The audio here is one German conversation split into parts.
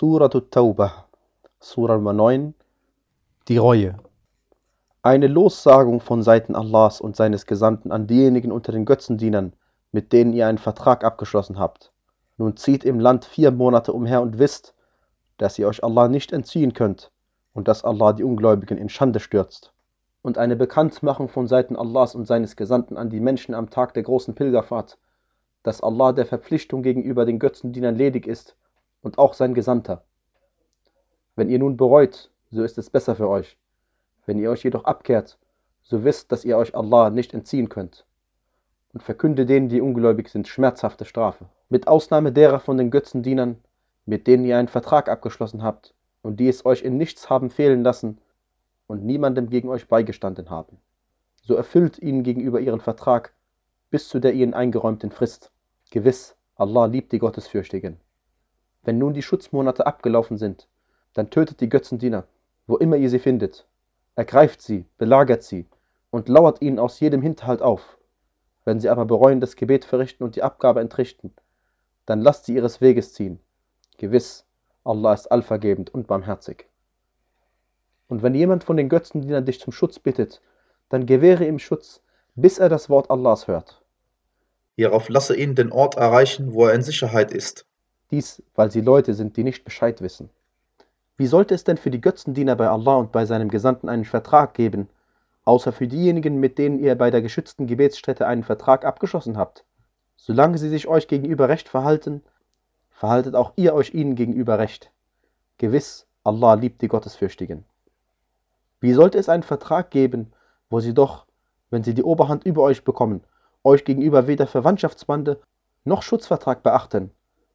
Surat Taubah, Surah Nummer 9, die Reue. Eine Lossagung von Seiten Allahs und seines Gesandten an diejenigen unter den Götzendienern, mit denen ihr einen Vertrag abgeschlossen habt. Nun zieht im Land vier Monate umher und wisst, dass ihr euch Allah nicht entziehen könnt und dass Allah die Ungläubigen in Schande stürzt. Und eine Bekanntmachung von Seiten Allahs und seines Gesandten an die Menschen am Tag der großen Pilgerfahrt, dass Allah der Verpflichtung gegenüber den Götzendienern ledig ist und auch sein Gesandter. Wenn ihr nun bereut, so ist es besser für euch. Wenn ihr euch jedoch abkehrt, so wisst, dass ihr euch Allah nicht entziehen könnt. Und verkünde denen, die ungläubig sind, schmerzhafte Strafe. Mit Ausnahme derer von den Götzendienern, mit denen ihr einen Vertrag abgeschlossen habt und die es euch in nichts haben fehlen lassen und niemandem gegen euch beigestanden haben. So erfüllt ihnen gegenüber ihren Vertrag bis zu der ihnen eingeräumten Frist. Gewiss, Allah liebt die Gottesfürchtigen. Wenn nun die Schutzmonate abgelaufen sind, dann tötet die Götzendiener, wo immer ihr sie findet, ergreift sie, belagert sie und lauert ihnen aus jedem Hinterhalt auf. Wenn sie aber bereuen, das Gebet verrichten und die Abgabe entrichten, dann lasst sie ihres Weges ziehen. Gewiss, Allah ist allvergebend und barmherzig. Und wenn jemand von den Götzendienern dich zum Schutz bittet, dann gewähre ihm Schutz, bis er das Wort Allahs hört. Hierauf lasse ihn den Ort erreichen, wo er in Sicherheit ist. Dies, weil sie Leute sind, die nicht Bescheid wissen. Wie sollte es denn für die Götzendiener bei Allah und bei seinem Gesandten einen Vertrag geben, außer für diejenigen, mit denen ihr bei der geschützten Gebetsstätte einen Vertrag abgeschlossen habt? Solange sie sich euch gegenüber recht verhalten, verhaltet auch ihr euch ihnen gegenüber recht. Gewiss, Allah liebt die Gottesfürchtigen. Wie sollte es einen Vertrag geben, wo sie doch, wenn sie die Oberhand über euch bekommen, euch gegenüber weder Verwandtschaftsbande noch Schutzvertrag beachten?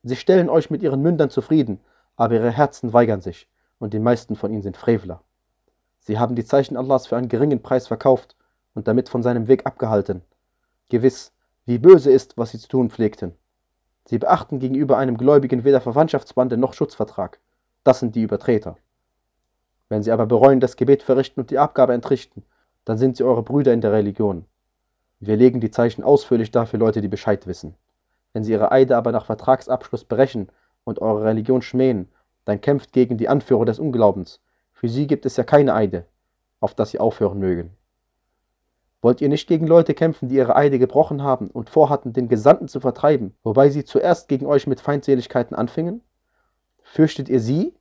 Sie stellen euch mit ihren Mündern zufrieden, aber ihre Herzen weigern sich, und die meisten von ihnen sind Frevler. Sie haben die Zeichen Allahs für einen geringen Preis verkauft und damit von seinem Weg abgehalten. Gewiss, wie böse ist, was sie zu tun pflegten. Sie beachten gegenüber einem Gläubigen weder Verwandtschaftsbande noch Schutzvertrag. Das sind die Übertreter. Wenn sie aber bereuen, das Gebet verrichten und die Abgabe entrichten, dann sind sie eure Brüder in der Religion. Wir legen die Zeichen ausführlich dar für Leute, die Bescheid wissen. Wenn sie ihre Eide aber nach Vertragsabschluss brechen und eure Religion schmähen, dann kämpft gegen die Anführer des Unglaubens. Für sie gibt es ja keine Eide, auf dass sie aufhören mögen. Wollt ihr nicht gegen Leute kämpfen, die ihre Eide gebrochen haben und vorhatten, den Gesandten zu vertreiben, wobei sie zuerst gegen euch mit Feindseligkeiten anfingen? Fürchtet ihr sie?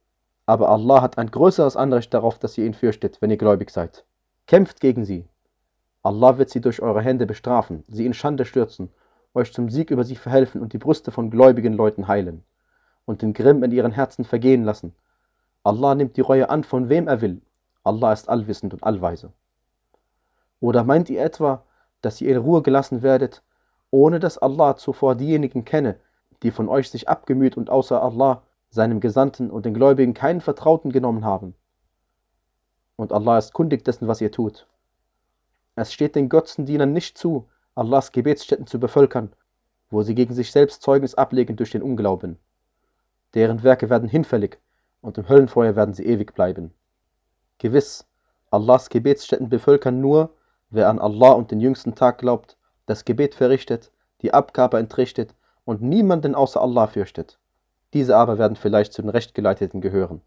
Aber Allah hat ein größeres Anrecht darauf, dass ihr ihn fürchtet, wenn ihr gläubig seid. Kämpft gegen sie. Allah wird sie durch eure Hände bestrafen, sie in Schande stürzen euch zum Sieg über sie verhelfen und die Brüste von gläubigen Leuten heilen und den Grimm in ihren Herzen vergehen lassen. Allah nimmt die Reue an, von wem er will. Allah ist allwissend und allweise. Oder meint ihr etwa, dass ihr in Ruhe gelassen werdet, ohne dass Allah zuvor diejenigen kenne, die von euch sich abgemüht und außer Allah, seinem Gesandten und den Gläubigen keinen Vertrauten genommen haben? Und Allah ist kundig dessen, was ihr tut. Es steht den Götzendienern nicht zu, Allahs Gebetsstätten zu bevölkern, wo sie gegen sich selbst Zeugnis ablegen durch den Unglauben. Deren Werke werden hinfällig und im Höllenfeuer werden sie ewig bleiben. Gewiss, Allahs Gebetsstätten bevölkern nur, wer an Allah und den jüngsten Tag glaubt, das Gebet verrichtet, die Abgabe entrichtet und niemanden außer Allah fürchtet. Diese aber werden vielleicht zu den Rechtgeleiteten gehören.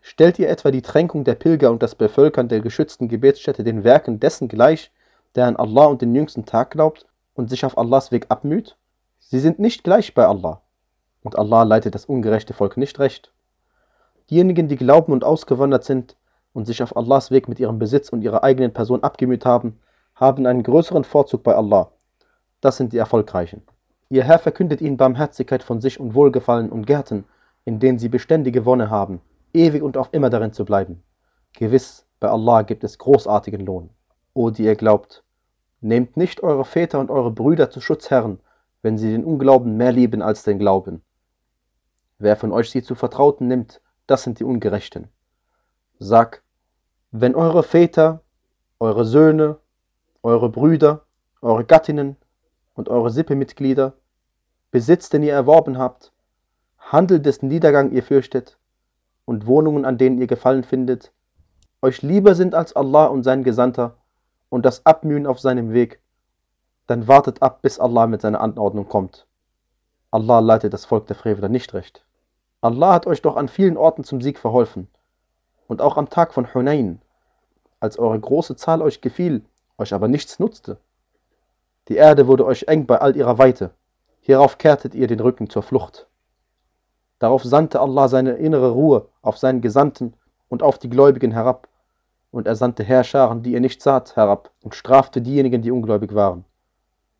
Stellt ihr etwa die Tränkung der Pilger und das Bevölkern der geschützten Gebetsstätte den Werken dessen gleich, der an Allah und den jüngsten Tag glaubt und sich auf Allahs Weg abmüht? Sie sind nicht gleich bei Allah. Und Allah leitet das ungerechte Volk nicht recht. Diejenigen, die glauben und ausgewandert sind und sich auf Allahs Weg mit ihrem Besitz und ihrer eigenen Person abgemüht haben, haben einen größeren Vorzug bei Allah. Das sind die Erfolgreichen. Ihr Herr verkündet ihnen Barmherzigkeit von sich und Wohlgefallen und Gärten, in denen sie beständige Wonne haben, ewig und auf immer darin zu bleiben. Gewiss, bei Allah gibt es großartigen Lohn. O die ihr glaubt, nehmt nicht eure Väter und eure Brüder zu Schutzherren, wenn sie den Unglauben mehr lieben als den Glauben. Wer von euch sie zu Vertrauten nimmt, das sind die Ungerechten. Sag, wenn eure Väter, eure Söhne, eure Brüder, eure Gattinnen und eure Sippemitglieder Besitz, den ihr erworben habt, Handel, dessen Niedergang ihr fürchtet, und Wohnungen, an denen ihr Gefallen findet, euch lieber sind als Allah und sein Gesandter, und das Abmühen auf seinem Weg, dann wartet ab, bis Allah mit seiner Anordnung kommt. Allah leitet das Volk der Frevler nicht recht. Allah hat euch doch an vielen Orten zum Sieg verholfen. Und auch am Tag von Hunain, als eure große Zahl euch gefiel, euch aber nichts nutzte. Die Erde wurde euch eng bei all ihrer Weite. Hierauf kehrtet ihr den Rücken zur Flucht. Darauf sandte Allah seine innere Ruhe auf seinen Gesandten und auf die Gläubigen herab. Und er sandte Herrscharen, die ihr nicht saht, herab und strafte diejenigen, die ungläubig waren.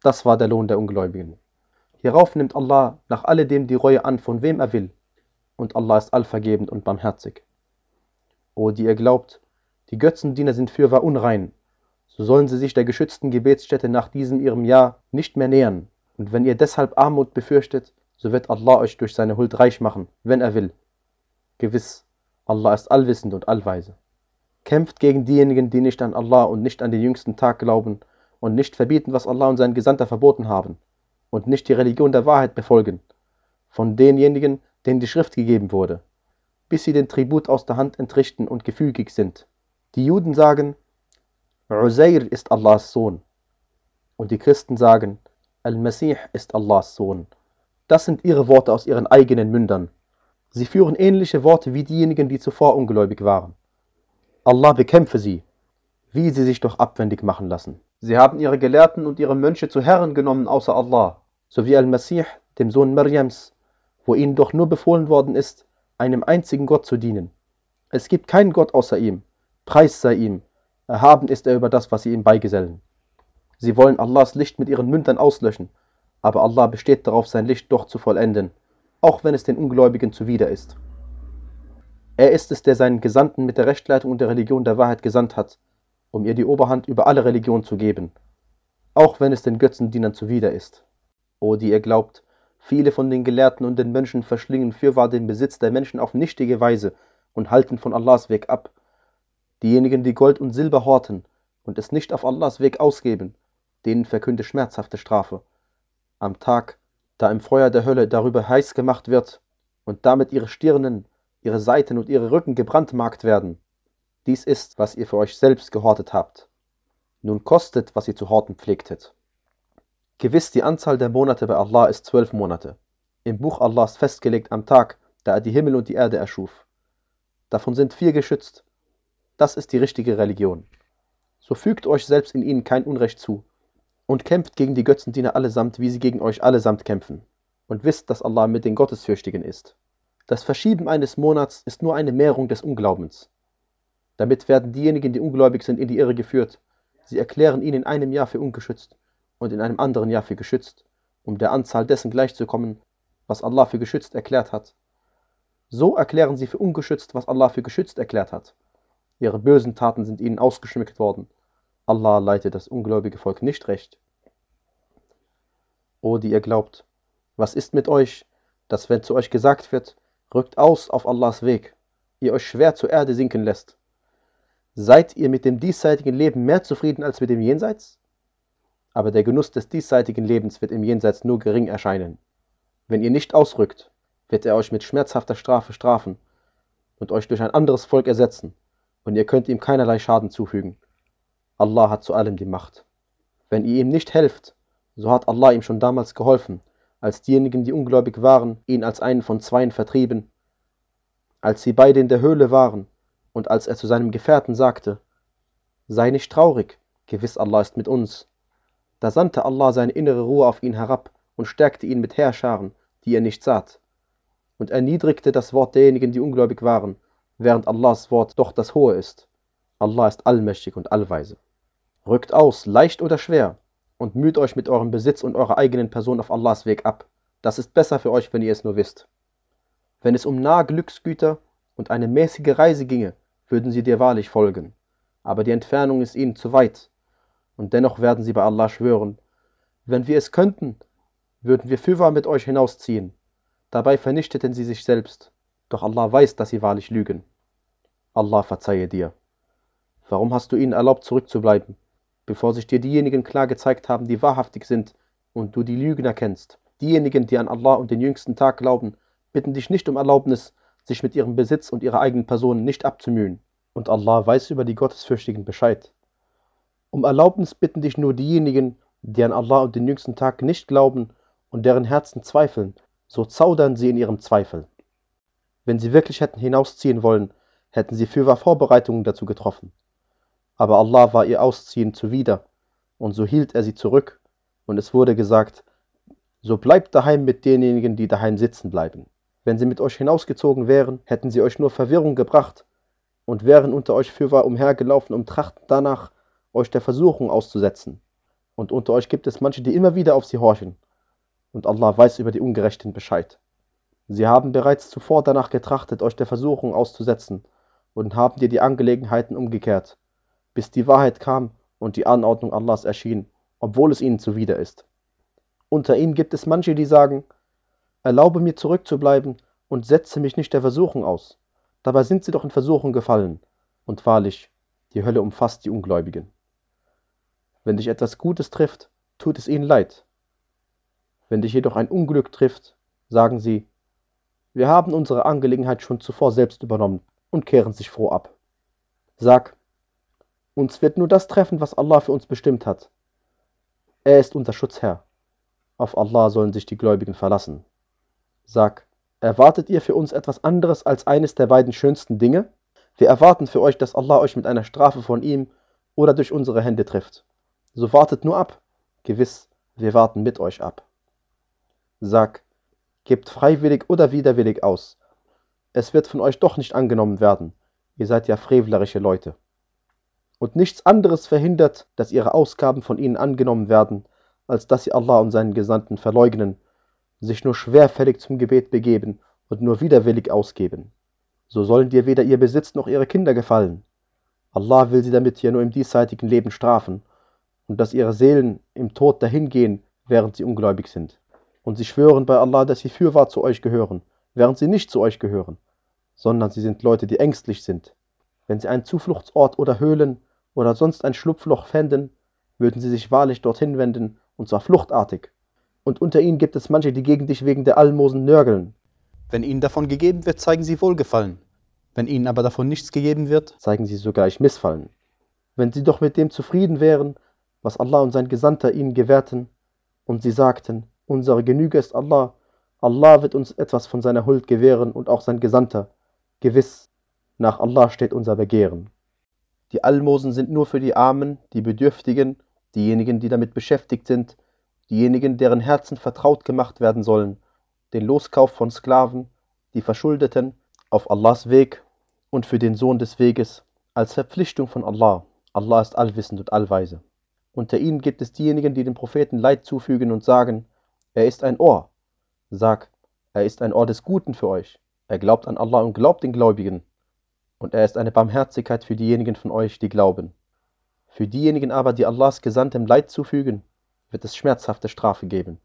Das war der Lohn der Ungläubigen. Hierauf nimmt Allah nach alledem die Reue an, von wem er will. Und Allah ist allvergebend und barmherzig. O, die ihr glaubt, die Götzendiener sind fürwahr unrein, so sollen sie sich der geschützten Gebetsstätte nach diesem ihrem Jahr nicht mehr nähern. Und wenn ihr deshalb Armut befürchtet, so wird Allah euch durch seine Huld reich machen, wenn er will. Gewiss, Allah ist allwissend und allweise. Kämpft gegen diejenigen, die nicht an Allah und nicht an den jüngsten Tag glauben und nicht verbieten, was Allah und sein Gesandter verboten haben und nicht die Religion der Wahrheit befolgen, von denjenigen, denen die Schrift gegeben wurde, bis sie den Tribut aus der Hand entrichten und gefügig sind. Die Juden sagen, Uzair ist Allahs Sohn. Und die Christen sagen, Al-Masih ist Allahs Sohn. Das sind ihre Worte aus ihren eigenen Mündern. Sie führen ähnliche Worte wie diejenigen, die zuvor ungläubig waren. Allah bekämpfe sie, wie sie sich doch abwendig machen lassen. Sie haben ihre Gelehrten und ihre Mönche zu Herren genommen außer Allah, sowie Al-Masih, dem Sohn Maryams, wo ihnen doch nur befohlen worden ist, einem einzigen Gott zu dienen. Es gibt keinen Gott außer ihm. Preis sei ihm, Erhaben ist er über das, was sie ihm beigesellen. Sie wollen Allahs Licht mit ihren Mündern auslöschen, aber Allah besteht darauf, sein Licht doch zu vollenden, auch wenn es den Ungläubigen zuwider ist. Er ist es, der seinen Gesandten mit der Rechtleitung und der Religion der Wahrheit gesandt hat, um ihr die Oberhand über alle Religionen zu geben, auch wenn es den Götzendienern zuwider ist. O, die ihr glaubt, viele von den Gelehrten und den Menschen verschlingen fürwahr den Besitz der Menschen auf nichtige Weise und halten von Allahs Weg ab, Diejenigen, die Gold und Silber horten und es nicht auf Allahs Weg ausgeben, denen verkünde schmerzhafte Strafe. Am Tag, da im Feuer der Hölle darüber heiß gemacht wird und damit ihre Stirnen, ihre Seiten und ihre Rücken gebrandmarkt werden. Dies ist, was ihr für euch selbst gehortet habt. Nun kostet, was ihr zu horten pflegtet. Gewiss, die Anzahl der Monate bei Allah ist zwölf Monate. Im Buch Allahs festgelegt am Tag, da er die Himmel und die Erde erschuf. Davon sind vier geschützt, das ist die richtige Religion. So fügt euch selbst in ihnen kein Unrecht zu und kämpft gegen die Götzendiener allesamt, wie sie gegen euch allesamt kämpfen. Und wisst, dass Allah mit den Gottesfürchtigen ist. Das Verschieben eines Monats ist nur eine Mehrung des Unglaubens. Damit werden diejenigen, die ungläubig sind, in die Irre geführt. Sie erklären ihn in einem Jahr für ungeschützt und in einem anderen Jahr für geschützt, um der Anzahl dessen gleichzukommen, was Allah für geschützt erklärt hat. So erklären sie für ungeschützt, was Allah für geschützt erklärt hat. Ihre bösen Taten sind ihnen ausgeschmückt worden. Allah leitet das ungläubige Volk nicht recht. O, die ihr glaubt, was ist mit euch, dass wenn zu euch gesagt wird, rückt aus auf Allahs Weg, ihr euch schwer zur Erde sinken lässt? Seid ihr mit dem diesseitigen Leben mehr zufrieden als mit dem Jenseits? Aber der Genuss des diesseitigen Lebens wird im Jenseits nur gering erscheinen. Wenn ihr nicht ausrückt, wird er euch mit schmerzhafter Strafe strafen und euch durch ein anderes Volk ersetzen, und ihr könnt ihm keinerlei Schaden zufügen. Allah hat zu allem die Macht. Wenn ihr ihm nicht helft, so hat Allah ihm schon damals geholfen, als diejenigen, die ungläubig waren, ihn als einen von zweien vertrieben, als sie beide in der Höhle waren und als er zu seinem Gefährten sagte, Sei nicht traurig, gewiss Allah ist mit uns. Da sandte Allah seine innere Ruhe auf ihn herab und stärkte ihn mit Heerscharen, die er nicht saht, und erniedrigte das Wort derjenigen, die ungläubig waren, während Allahs Wort doch das Hohe ist. Allah ist allmächtig und allweise. Rückt aus, leicht oder schwer, und müht euch mit eurem Besitz und eurer eigenen Person auf Allahs Weg ab. Das ist besser für euch, wenn ihr es nur wisst. Wenn es um nahe Glücksgüter und eine mäßige Reise ginge, würden sie dir wahrlich folgen. Aber die Entfernung ist ihnen zu weit. Und dennoch werden sie bei Allah schwören, wenn wir es könnten, würden wir fürwahr mit euch hinausziehen. Dabei vernichteten sie sich selbst. Doch Allah weiß, dass sie wahrlich lügen. Allah verzeihe dir. Warum hast du ihnen erlaubt, zurückzubleiben, bevor sich dir diejenigen klar gezeigt haben, die wahrhaftig sind und du die Lügner kennst? Diejenigen, die an Allah und den jüngsten Tag glauben, bitten dich nicht um Erlaubnis, sich mit ihrem Besitz und ihrer eigenen Person nicht abzumühen. Und Allah weiß über die Gottesfürchtigen Bescheid. Um Erlaubnis bitten dich nur diejenigen, die an Allah und den jüngsten Tag nicht glauben und deren Herzen zweifeln, so zaudern sie in ihrem Zweifel. Wenn sie wirklich hätten hinausziehen wollen, hätten sie fürwahr Vorbereitungen dazu getroffen. Aber Allah war ihr Ausziehen zuwider, und so hielt er sie zurück, und es wurde gesagt, so bleibt daheim mit denjenigen, die daheim sitzen bleiben. Wenn sie mit euch hinausgezogen wären, hätten sie euch nur Verwirrung gebracht und wären unter euch fürwahr umhergelaufen, um trachten danach, euch der Versuchung auszusetzen. Und unter euch gibt es manche, die immer wieder auf sie horchen. Und Allah weiß über die Ungerechten Bescheid. Sie haben bereits zuvor danach getrachtet, euch der Versuchung auszusetzen, und haben dir die Angelegenheiten umgekehrt, bis die Wahrheit kam und die Anordnung Allahs erschien, obwohl es ihnen zuwider ist. Unter ihnen gibt es manche, die sagen, erlaube mir zurückzubleiben und setze mich nicht der Versuchung aus. Dabei sind sie doch in Versuchung gefallen. Und wahrlich, die Hölle umfasst die Ungläubigen. Wenn dich etwas Gutes trifft, tut es ihnen leid. Wenn dich jedoch ein Unglück trifft, sagen sie, wir haben unsere Angelegenheit schon zuvor selbst übernommen und kehren sich froh ab. Sag, uns wird nur das treffen, was Allah für uns bestimmt hat. Er ist unser Schutzherr. Auf Allah sollen sich die Gläubigen verlassen. Sag, erwartet ihr für uns etwas anderes als eines der beiden schönsten Dinge? Wir erwarten für euch, dass Allah euch mit einer Strafe von ihm oder durch unsere Hände trifft. So wartet nur ab. Gewiss, wir warten mit euch ab. Sag, gebt freiwillig oder widerwillig aus. Es wird von euch doch nicht angenommen werden. Ihr seid ja frevlerische Leute. Und nichts anderes verhindert, dass ihre Ausgaben von ihnen angenommen werden, als dass sie Allah und seinen Gesandten verleugnen, sich nur schwerfällig zum Gebet begeben und nur widerwillig ausgeben. So sollen dir weder ihr Besitz noch ihre Kinder gefallen. Allah will sie damit hier nur im diesseitigen Leben strafen und dass ihre Seelen im Tod dahingehen, während sie ungläubig sind. Und sie schwören bei Allah, dass sie fürwahr zu euch gehören, während sie nicht zu euch gehören, sondern sie sind Leute, die ängstlich sind. Wenn sie einen Zufluchtsort oder Höhlen oder sonst ein Schlupfloch fänden, würden sie sich wahrlich dorthin wenden, und zwar fluchtartig. Und unter ihnen gibt es manche, die gegen dich wegen der Almosen nörgeln. Wenn ihnen davon gegeben wird, zeigen sie Wohlgefallen. Wenn ihnen aber davon nichts gegeben wird, zeigen sie sogleich Missfallen. Wenn sie doch mit dem zufrieden wären, was Allah und sein Gesandter ihnen gewährten, und sie sagten, unsere Genüge ist Allah, Allah wird uns etwas von seiner Huld gewähren und auch sein Gesandter. Gewiss, nach Allah steht unser Begehren. Die Almosen sind nur für die Armen, die Bedürftigen, diejenigen, die damit beschäftigt sind, diejenigen, deren Herzen vertraut gemacht werden sollen, den Loskauf von Sklaven, die Verschuldeten, auf Allahs Weg und für den Sohn des Weges, als Verpflichtung von Allah. Allah ist allwissend und allweise. Unter ihnen gibt es diejenigen, die dem Propheten Leid zufügen und sagen, er ist ein Ohr. Sag, er ist ein Ohr des Guten für euch. Er glaubt an Allah und glaubt den Gläubigen. Und er ist eine Barmherzigkeit für diejenigen von euch, die glauben. Für diejenigen aber, die Allahs Gesandtem Leid zufügen, wird es schmerzhafte Strafe geben.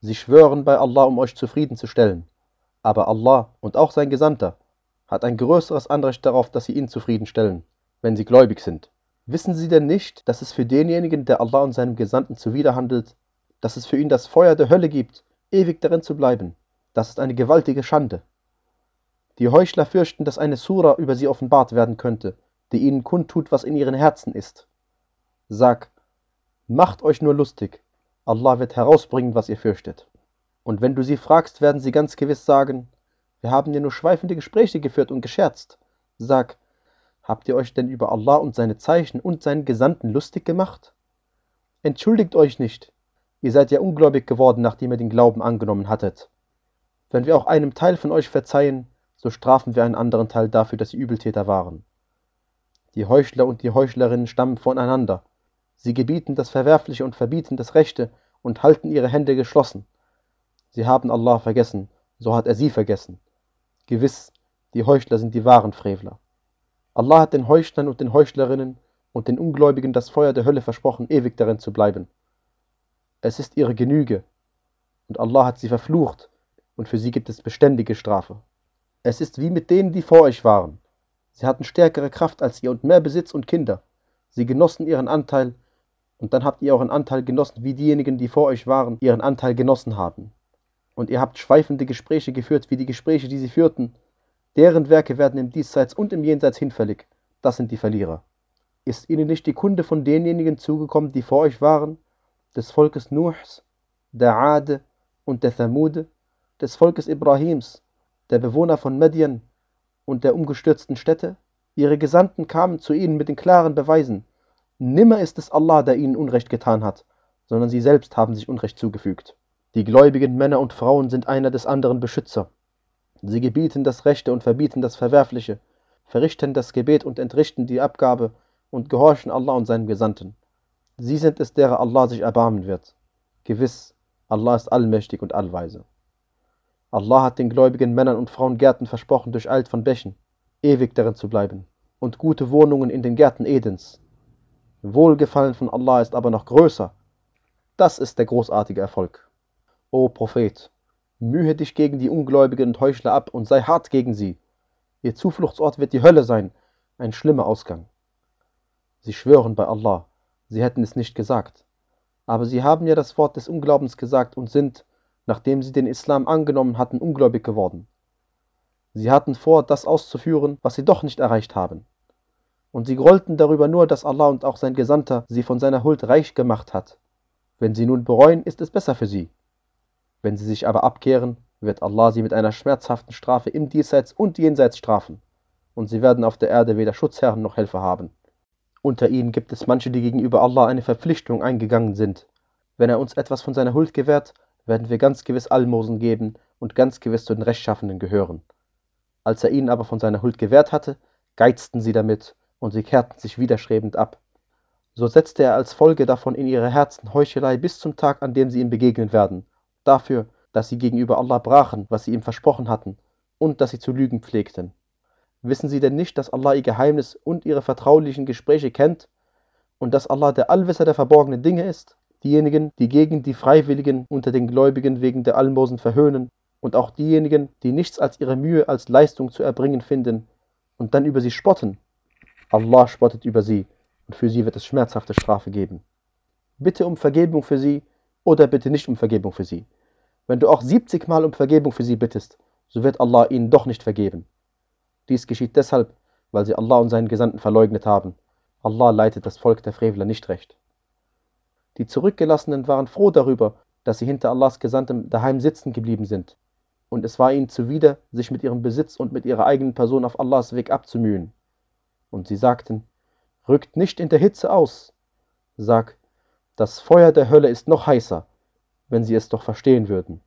Sie schwören bei Allah, um euch zufriedenzustellen. Aber Allah und auch sein Gesandter hat ein größeres Anrecht darauf, dass sie ihn zufriedenstellen, wenn sie gläubig sind. Wissen Sie denn nicht, dass es für denjenigen, der Allah und seinem Gesandten zuwiderhandelt, dass es für ihn das Feuer der Hölle gibt, ewig darin zu bleiben? Das ist eine gewaltige Schande. Die Heuchler fürchten, dass eine Sura über sie offenbart werden könnte, die ihnen kundtut, was in ihren Herzen ist. Sag, macht euch nur lustig, Allah wird herausbringen, was ihr fürchtet. Und wenn du sie fragst, werden sie ganz gewiss sagen, wir haben ja nur schweifende Gespräche geführt und gescherzt. Sag, Habt ihr euch denn über Allah und seine Zeichen und seinen Gesandten lustig gemacht? Entschuldigt euch nicht, ihr seid ja ungläubig geworden, nachdem ihr den Glauben angenommen hattet. Wenn wir auch einem Teil von euch verzeihen, so strafen wir einen anderen Teil dafür, dass sie Übeltäter waren. Die Heuchler und die Heuchlerinnen stammen voneinander. Sie gebieten das Verwerfliche und verbieten das Rechte und halten ihre Hände geschlossen. Sie haben Allah vergessen, so hat er sie vergessen. Gewiss, die Heuchler sind die wahren Frevler. Allah hat den Heuchlern und den Heuchlerinnen und den Ungläubigen das Feuer der Hölle versprochen, ewig darin zu bleiben. Es ist ihre Genüge, und Allah hat sie verflucht, und für sie gibt es beständige Strafe. Es ist wie mit denen, die vor euch waren. Sie hatten stärkere Kraft als ihr und mehr Besitz und Kinder. Sie genossen ihren Anteil, und dann habt ihr euren Anteil genossen, wie diejenigen, die vor euch waren, ihren Anteil genossen haben. Und ihr habt schweifende Gespräche geführt, wie die Gespräche, die sie führten, Deren Werke werden im Diesseits und im Jenseits hinfällig. Das sind die Verlierer. Ist ihnen nicht die Kunde von denjenigen zugekommen, die vor euch waren, des Volkes Nuhs, der Ade und der Thamude, des Volkes Ibrahims der Bewohner von Medien und der umgestürzten Städte? Ihre Gesandten kamen zu ihnen mit den klaren Beweisen. Nimmer ist es Allah, der ihnen Unrecht getan hat, sondern sie selbst haben sich Unrecht zugefügt. Die gläubigen Männer und Frauen sind einer des anderen Beschützer. Sie gebieten das Rechte und verbieten das Verwerfliche, verrichten das Gebet und entrichten die Abgabe und gehorchen Allah und seinem Gesandten. Sie sind es, derer Allah sich erbarmen wird. Gewiss, Allah ist allmächtig und allweise. Allah hat den gläubigen Männern und Frauen Gärten versprochen durcheilt von Bächen, ewig darin zu bleiben, und gute Wohnungen in den Gärten Edens. Wohlgefallen von Allah ist aber noch größer. Das ist der großartige Erfolg. O Prophet, mühe dich gegen die Ungläubigen und Heuchler ab und sei hart gegen sie. Ihr Zufluchtsort wird die Hölle sein, ein schlimmer Ausgang. Sie schwören bei Allah, sie hätten es nicht gesagt. Aber sie haben ja das Wort des Unglaubens gesagt und sind, nachdem sie den Islam angenommen hatten, ungläubig geworden. Sie hatten vor, das auszuführen, was sie doch nicht erreicht haben. Und sie grollten darüber nur, dass Allah und auch sein Gesandter sie von seiner Huld reich gemacht hat. Wenn sie nun bereuen, ist es besser für sie. Wenn sie sich aber abkehren, wird Allah sie mit einer schmerzhaften Strafe im Diesseits und Jenseits strafen, und sie werden auf der Erde weder Schutzherren noch Helfer haben. Unter ihnen gibt es manche, die gegenüber Allah eine Verpflichtung eingegangen sind. Wenn er uns etwas von seiner Huld gewährt, werden wir ganz gewiss Almosen geben und ganz gewiss zu den Rechtschaffenden gehören. Als er ihnen aber von seiner Huld gewährt hatte, geizten sie damit und sie kehrten sich widerstrebend ab. So setzte er als Folge davon in ihre Herzen Heuchelei bis zum Tag, an dem sie ihm begegnen werden, dafür, dass sie gegenüber Allah brachen, was sie ihm versprochen hatten, und dass sie zu lügen pflegten. Wissen sie denn nicht, dass Allah ihr Geheimnis und ihre vertraulichen Gespräche kennt und dass Allah der Allwisser der verborgenen Dinge ist? Diejenigen, die gegen die Freiwilligen unter den Gläubigen wegen der Almosen verhöhnen und auch diejenigen, die nichts als ihre Mühe als Leistung zu erbringen finden und dann über sie spotten. Allah spottet über sie und für sie wird es schmerzhafte Strafe geben. Bitte um Vergebung für sie oder bitte nicht um Vergebung für sie. Wenn du auch 70 Mal um Vergebung für sie bittest, so wird Allah ihnen doch nicht vergeben. Dies geschieht deshalb, weil sie Allah und seinen Gesandten verleugnet haben. Allah leitet das Volk der Frevler nicht recht. Die Zurückgelassenen waren froh darüber, dass sie hinter Allahs Gesandtem daheim sitzen geblieben sind. Und es war ihnen zuwider, sich mit ihrem Besitz und mit ihrer eigenen Person auf Allahs Weg abzumühen. Und sie sagten, rückt nicht in der Hitze aus. Sag, das Feuer der Hölle ist noch heißer, wenn sie es doch verstehen würden.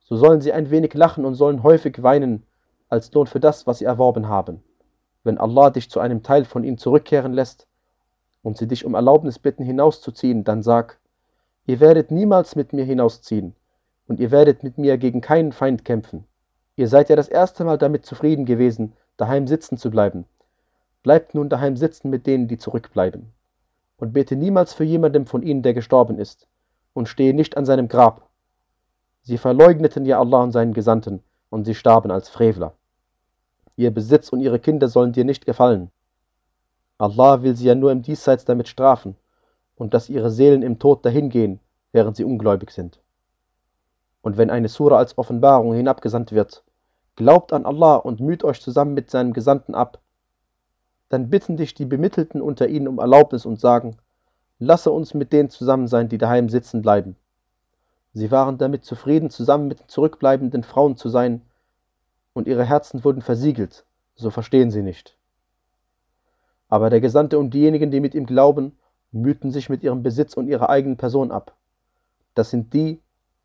So sollen sie ein wenig lachen und sollen häufig weinen, als Lohn für das, was sie erworben haben. Wenn Allah dich zu einem Teil von ihnen zurückkehren lässt und sie dich um Erlaubnis bitten, hinauszuziehen, dann sag, ihr werdet niemals mit mir hinausziehen und ihr werdet mit mir gegen keinen Feind kämpfen. Ihr seid ja das erste Mal damit zufrieden gewesen, daheim sitzen zu bleiben. Bleibt nun daheim sitzen mit denen, die zurückbleiben. Und bete niemals für jemandem von ihnen, der gestorben ist, und stehe nicht an seinem Grab. Sie verleugneten ja Allah und seinen Gesandten, und sie starben als Frevler. Ihr Besitz und ihre Kinder sollen dir nicht gefallen. Allah will sie ja nur im Diesseits damit strafen und dass ihre Seelen im Tod dahingehen, während sie ungläubig sind. Und wenn eine Sura als Offenbarung hinabgesandt wird, glaubt an Allah und müht euch zusammen mit seinem Gesandten ab. Dann bitten dich die Bemittelten unter ihnen um Erlaubnis und sagen, lasse uns mit denen zusammen sein, die daheim sitzen bleiben. Sie waren damit zufrieden, zusammen mit den zurückbleibenden Frauen zu sein, und ihre Herzen wurden versiegelt, so verstehen sie nicht. Aber der Gesandte und diejenigen, die mit ihm glauben, mühten sich mit ihrem Besitz und ihrer eigenen Person ab. Das sind die,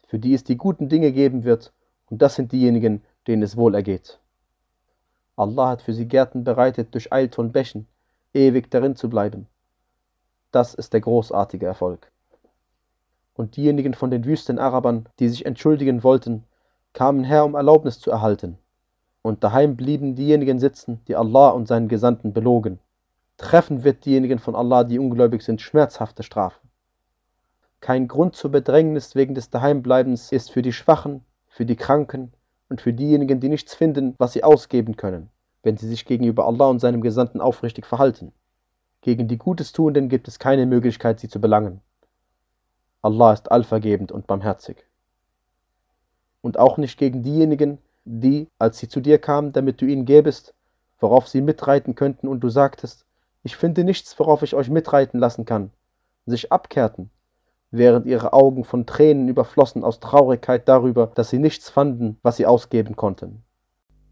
für die es die guten Dinge geben wird, und das sind diejenigen, denen es wohl ergeht. Allah hat für sie Gärten bereitet durch Eilton-Bächen, ewig darin zu bleiben. Das ist der großartige Erfolg. Und diejenigen von den Wüstenarabern, die sich entschuldigen wollten, kamen her, um Erlaubnis zu erhalten und daheim blieben diejenigen sitzen, die Allah und seinen Gesandten belogen. Treffen wird diejenigen von Allah, die ungläubig sind, schmerzhafte Strafe. Kein Grund zur Bedrängnis wegen des Daheimbleibens ist für die Schwachen, für die Kranken und für diejenigen, die nichts finden, was sie ausgeben können, wenn sie sich gegenüber Allah und seinem Gesandten aufrichtig verhalten. Gegen die Gutes Tuenden gibt es keine Möglichkeit, sie zu belangen. Allah ist allvergebend und barmherzig. Und auch nicht gegen diejenigen, die, als sie zu dir kamen, damit du ihnen gäbest, worauf sie mitreiten könnten, und du sagtest, ich finde nichts, worauf ich euch mitreiten lassen kann, sich abkehrten, während ihre Augen von Tränen überflossen aus Traurigkeit darüber, dass sie nichts fanden, was sie ausgeben konnten.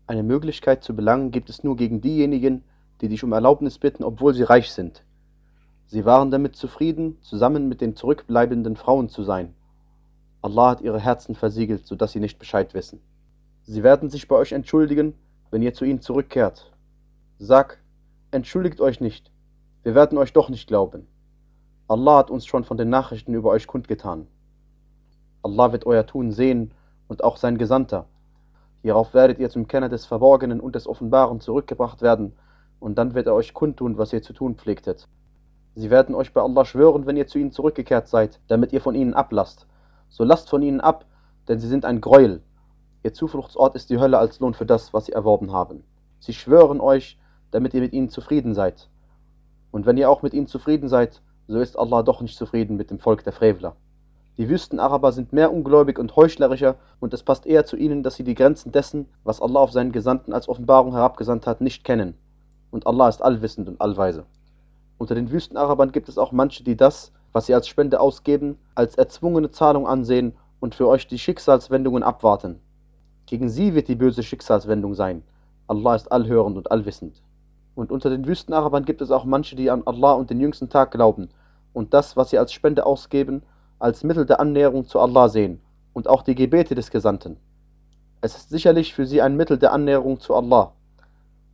Eine Möglichkeit zu belangen gibt es nur gegen diejenigen, die dich um Erlaubnis bitten, obwohl sie reich sind. Sie waren damit zufrieden, zusammen mit den zurückbleibenden Frauen zu sein. Allah hat ihre Herzen versiegelt, so dass sie nicht Bescheid wissen. Sie werden sich bei euch entschuldigen, wenn ihr zu ihnen zurückkehrt. Sag, entschuldigt euch nicht, wir werden euch doch nicht glauben. Allah hat uns schon von den Nachrichten über euch kundgetan. Allah wird euer Tun sehen und auch sein Gesandter. Hierauf werdet ihr zum Kenner des Verborgenen und des Offenbaren zurückgebracht werden, und dann wird er euch kundtun, was ihr zu tun pflegtet. Sie werden euch bei Allah schwören, wenn ihr zu ihnen zurückgekehrt seid, damit ihr von ihnen ablasst. So lasst von ihnen ab, denn sie sind ein Greuel. Ihr Zufluchtsort ist die Hölle als Lohn für das, was sie erworben haben. Sie schwören euch, damit ihr mit ihnen zufrieden seid. Und wenn ihr auch mit ihnen zufrieden seid, so ist Allah doch nicht zufrieden mit dem Volk der Frevler. Die Wüstenaraber sind mehr ungläubig und heuchlerischer, und es passt eher zu ihnen, dass sie die Grenzen dessen, was Allah auf seinen Gesandten als Offenbarung herabgesandt hat, nicht kennen. Und Allah ist allwissend und allweise. Unter den Wüstenarabern gibt es auch manche, die das, was sie als Spende ausgeben, als erzwungene Zahlung ansehen und für euch die Schicksalswendungen abwarten. Gegen sie wird die böse Schicksalswendung sein. Allah ist allhörend und allwissend. Und unter den Wüstenarabern gibt es auch manche, die an Allah und den jüngsten Tag glauben und das, was sie als Spende ausgeben, als Mittel der Annäherung zu Allah sehen und auch die Gebete des Gesandten. Es ist sicherlich für sie ein Mittel der Annäherung zu Allah.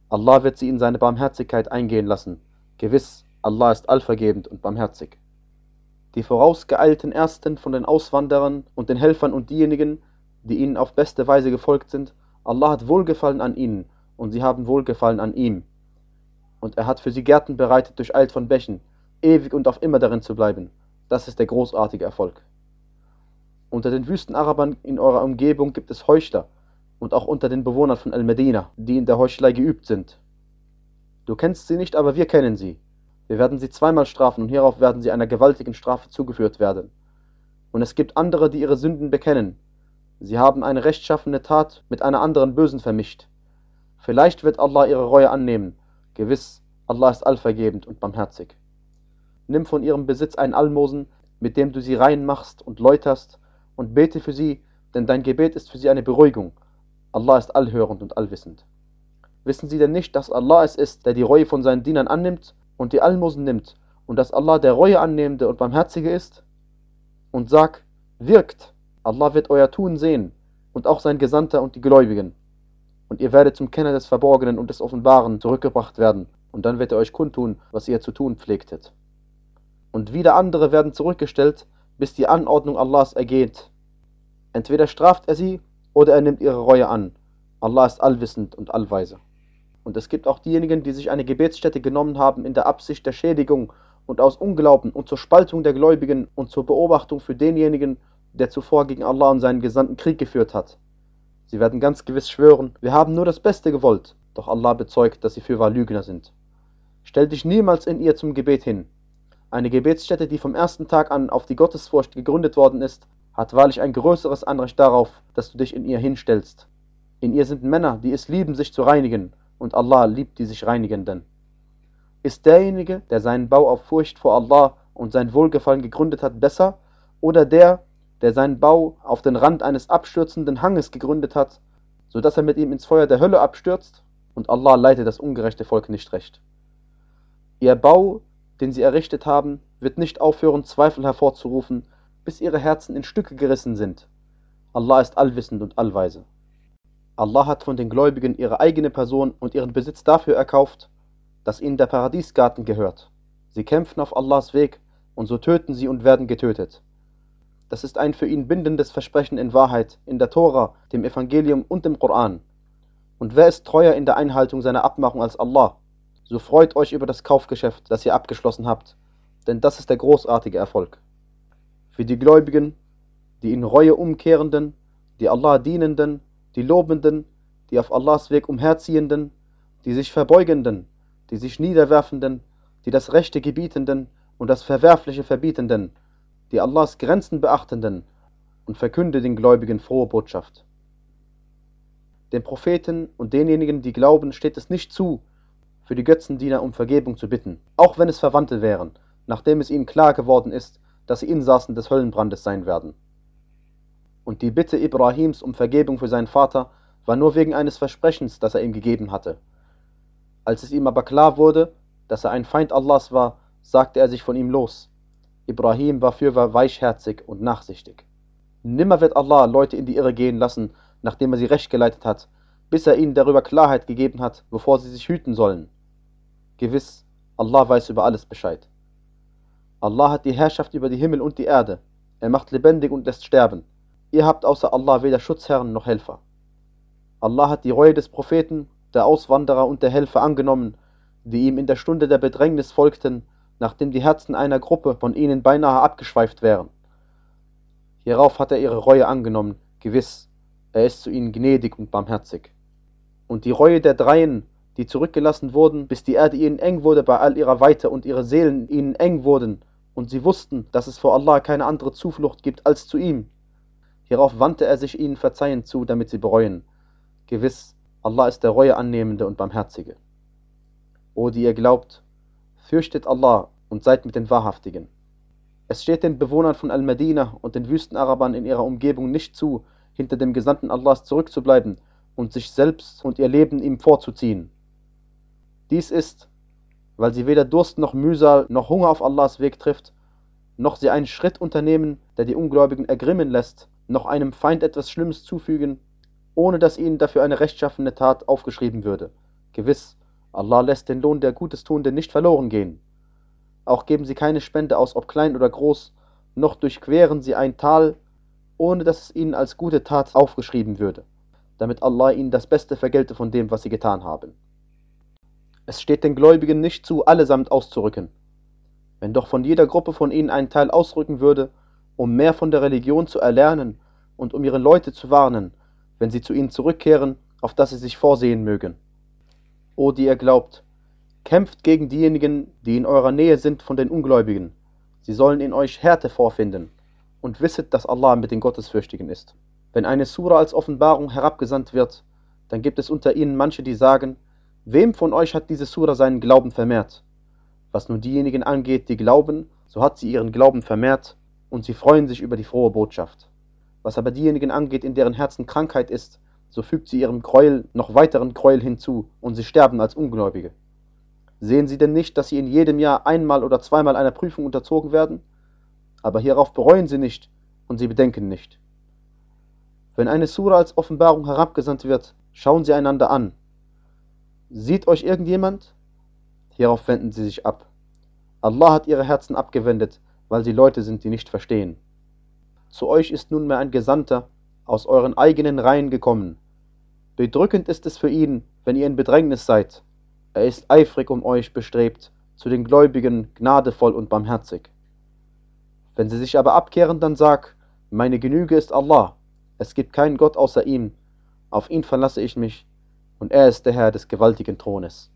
Allah wird sie in seine Barmherzigkeit eingehen lassen. Gewiss, Allah ist allvergebend und barmherzig. Die vorausgeeilten Ersten von den Auswanderern und den Helfern und diejenigen, die ihnen auf beste Weise gefolgt sind, Allah hat Wohlgefallen an ihnen und sie haben Wohlgefallen an ihm. Und er hat für sie Gärten bereitet durch Eilt von Bächen, ewig und auf immer darin zu bleiben. Das ist der großartige Erfolg. Unter den Wüstenarabern in eurer Umgebung gibt es Heuchler und auch unter den Bewohnern von Al-Medina, die in der Heuchelei geübt sind. Du kennst sie nicht, aber wir kennen sie. Wir werden sie zweimal strafen und hierauf werden sie einer gewaltigen Strafe zugeführt werden. Und es gibt andere, die ihre Sünden bekennen. Sie haben eine rechtschaffene Tat mit einer anderen bösen vermischt. Vielleicht wird Allah ihre Reue annehmen. Gewiss, Allah ist allvergebend und barmherzig. Nimm von ihrem Besitz ein Almosen, mit dem du sie rein machst und läuterst, und bete für sie, denn dein Gebet ist für sie eine Beruhigung. Allah ist allhörend und allwissend. Wissen sie denn nicht, dass Allah es ist, der die Reue von seinen Dienern annimmt und die Almosen nimmt und dass Allah der Reue annehmende und barmherzige ist? Und sag, wirkt, Allah wird euer Tun sehen und auch sein Gesandter und die Gläubigen. Und ihr werdet zum Kenner des Verborgenen und des Offenbaren zurückgebracht werden, und dann wird er euch kundtun, was ihr zu tun pflegtet. Und wieder andere werden zurückgestellt, bis die Anordnung Allahs ergeht. Entweder straft er sie oder er nimmt ihre Reue an. Allah ist allwissend und allweise. Und es gibt auch diejenigen, die sich eine Gebetsstätte genommen haben in der Absicht der Schädigung und aus Unglauben und zur Spaltung der Gläubigen und zur Beobachtung für denjenigen, der zuvor gegen Allah und seinen Gesandten Krieg geführt hat. Sie werden ganz gewiss schwören, wir haben nur das Beste gewollt, doch Allah bezeugt, dass sie fürwahr Lügner sind. Stell dich niemals in ihr zum Gebet hin. Eine Gebetsstätte, die vom ersten Tag an auf die Gottesfurcht gegründet worden ist, hat wahrlich ein größeres Anrecht darauf, dass du dich in ihr hinstellst. In ihr sind Männer, die es lieben, sich zu reinigen, und Allah liebt die sich Reinigenden. Ist derjenige, der seinen Bau auf Furcht vor Allah und sein Wohlgefallen gegründet hat, besser, oder der, der seinen Bau auf den Rand eines abstürzenden Hanges gegründet hat, so dass er mit ihm ins Feuer der Hölle abstürzt, und Allah leitet das ungerechte Volk nicht recht. Ihr Bau, den sie errichtet haben, wird nicht aufhören, Zweifel hervorzurufen, bis ihre Herzen in Stücke gerissen sind. Allah ist allwissend und allweise. Allah hat von den Gläubigen ihre eigene Person und ihren Besitz dafür erkauft, dass ihnen der Paradiesgarten gehört. Sie kämpfen auf Allahs Weg und so töten sie und werden getötet. Das ist ein für ihn bindendes Versprechen in Wahrheit in der Tora, dem Evangelium und dem Koran. Und wer ist treuer in der Einhaltung seiner Abmachung als Allah? So freut euch über das Kaufgeschäft, das ihr abgeschlossen habt, denn das ist der großartige Erfolg. Für die Gläubigen, die in Reue umkehrenden, die Allah dienenden, die Lobenden, die auf Allahs Weg umherziehenden, die sich verbeugenden, die sich niederwerfenden, die das Rechte gebietenden und das Verwerfliche verbietenden, die Allahs Grenzen beachtenden und verkünde den Gläubigen frohe Botschaft. Den Propheten und denjenigen, die glauben, steht es nicht zu, für die Götzendiener um Vergebung zu bitten, auch wenn es Verwandte wären, nachdem es ihnen klar geworden ist, dass sie Insassen des Höllenbrandes sein werden. Und die Bitte Ibrahims um Vergebung für seinen Vater war nur wegen eines Versprechens, das er ihm gegeben hatte. Als es ihm aber klar wurde, dass er ein Feind Allahs war, sagte er sich von ihm los. Ibrahim war fürwahr weichherzig und nachsichtig. Nimmer wird Allah Leute in die Irre gehen lassen, nachdem er sie recht geleitet hat, bis er ihnen darüber Klarheit gegeben hat, wovor sie sich hüten sollen. Gewiss, Allah weiß über alles Bescheid. Allah hat die Herrschaft über die Himmel und die Erde. Er macht lebendig und lässt sterben. Ihr habt außer Allah weder Schutzherren noch Helfer. Allah hat die Reue des Propheten, der Auswanderer und der Helfer angenommen, die ihm in der Stunde der Bedrängnis folgten, nachdem die Herzen einer Gruppe von ihnen beinahe abgeschweift wären. Hierauf hat er ihre Reue angenommen, gewiss, er ist zu ihnen gnädig und barmherzig. Und die Reue der Dreien, die zurückgelassen wurden, bis die Erde ihnen eng wurde bei all ihrer Weite und ihre Seelen ihnen eng wurden, und sie wussten, dass es vor Allah keine andere Zuflucht gibt als zu ihm. Hierauf wandte er sich ihnen verzeihend zu, damit sie bereuen. Gewiss, Allah ist der Reue annehmende und barmherzige. O die ihr glaubt, fürchtet Allah und seid mit den Wahrhaftigen. Es steht den Bewohnern von Al-Medina und den Wüstenarabern in ihrer Umgebung nicht zu, hinter dem Gesandten Allahs zurückzubleiben und sich selbst und ihr Leben ihm vorzuziehen. Dies ist, weil sie weder Durst noch Mühsal noch Hunger auf Allahs Weg trifft, noch sie einen Schritt unternehmen, der die Ungläubigen ergrimmen lässt, noch einem Feind etwas Schlimmes zufügen, ohne dass ihnen dafür eine rechtschaffene Tat aufgeschrieben würde. Gewiss, Allah lässt den Lohn der Gutestuenden nicht verloren gehen. Auch geben sie keine Spende aus, ob klein oder groß, noch durchqueren sie ein Tal, ohne dass es ihnen als gute Tat aufgeschrieben würde, damit Allah ihnen das Beste vergelte von dem, was sie getan haben. Es steht den Gläubigen nicht zu, allesamt auszurücken. Wenn doch von jeder Gruppe von ihnen ein Teil ausrücken würde, um mehr von der Religion zu erlernen und um ihre Leute zu warnen, wenn sie zu ihnen zurückkehren, auf dass sie sich vorsehen mögen. O die ihr glaubt, kämpft gegen diejenigen, die in eurer Nähe sind von den Ungläubigen. Sie sollen in euch Härte vorfinden. Und wisset, dass Allah mit den Gottesfürchtigen ist. Wenn eine Sura als Offenbarung herabgesandt wird, dann gibt es unter ihnen manche, die sagen, Wem von euch hat diese Sura seinen Glauben vermehrt? Was nun diejenigen angeht, die glauben, so hat sie ihren Glauben vermehrt und sie freuen sich über die frohe Botschaft. Was aber diejenigen angeht, in deren Herzen Krankheit ist, so fügt sie ihrem Gräuel noch weiteren Gräuel hinzu und sie sterben als Ungläubige. Sehen sie denn nicht, dass sie in jedem Jahr einmal oder zweimal einer Prüfung unterzogen werden? Aber hierauf bereuen sie nicht und sie bedenken nicht. Wenn eine Sura als Offenbarung herabgesandt wird, schauen sie einander an Sieht euch irgendjemand? Hierauf wenden sie sich ab. Allah hat ihre Herzen abgewendet, weil sie Leute sind, die nicht verstehen. Zu euch ist nunmehr ein Gesandter aus euren eigenen Reihen gekommen. Bedrückend ist es für ihn, wenn ihr in Bedrängnis seid. Er ist eifrig um euch bestrebt, zu den Gläubigen gnadevoll und barmherzig. Wenn sie sich aber abkehren, dann sag, meine Genüge ist Allah, es gibt keinen Gott außer ihm, auf ihn verlasse ich mich, und er ist der Herr des gewaltigen Thrones.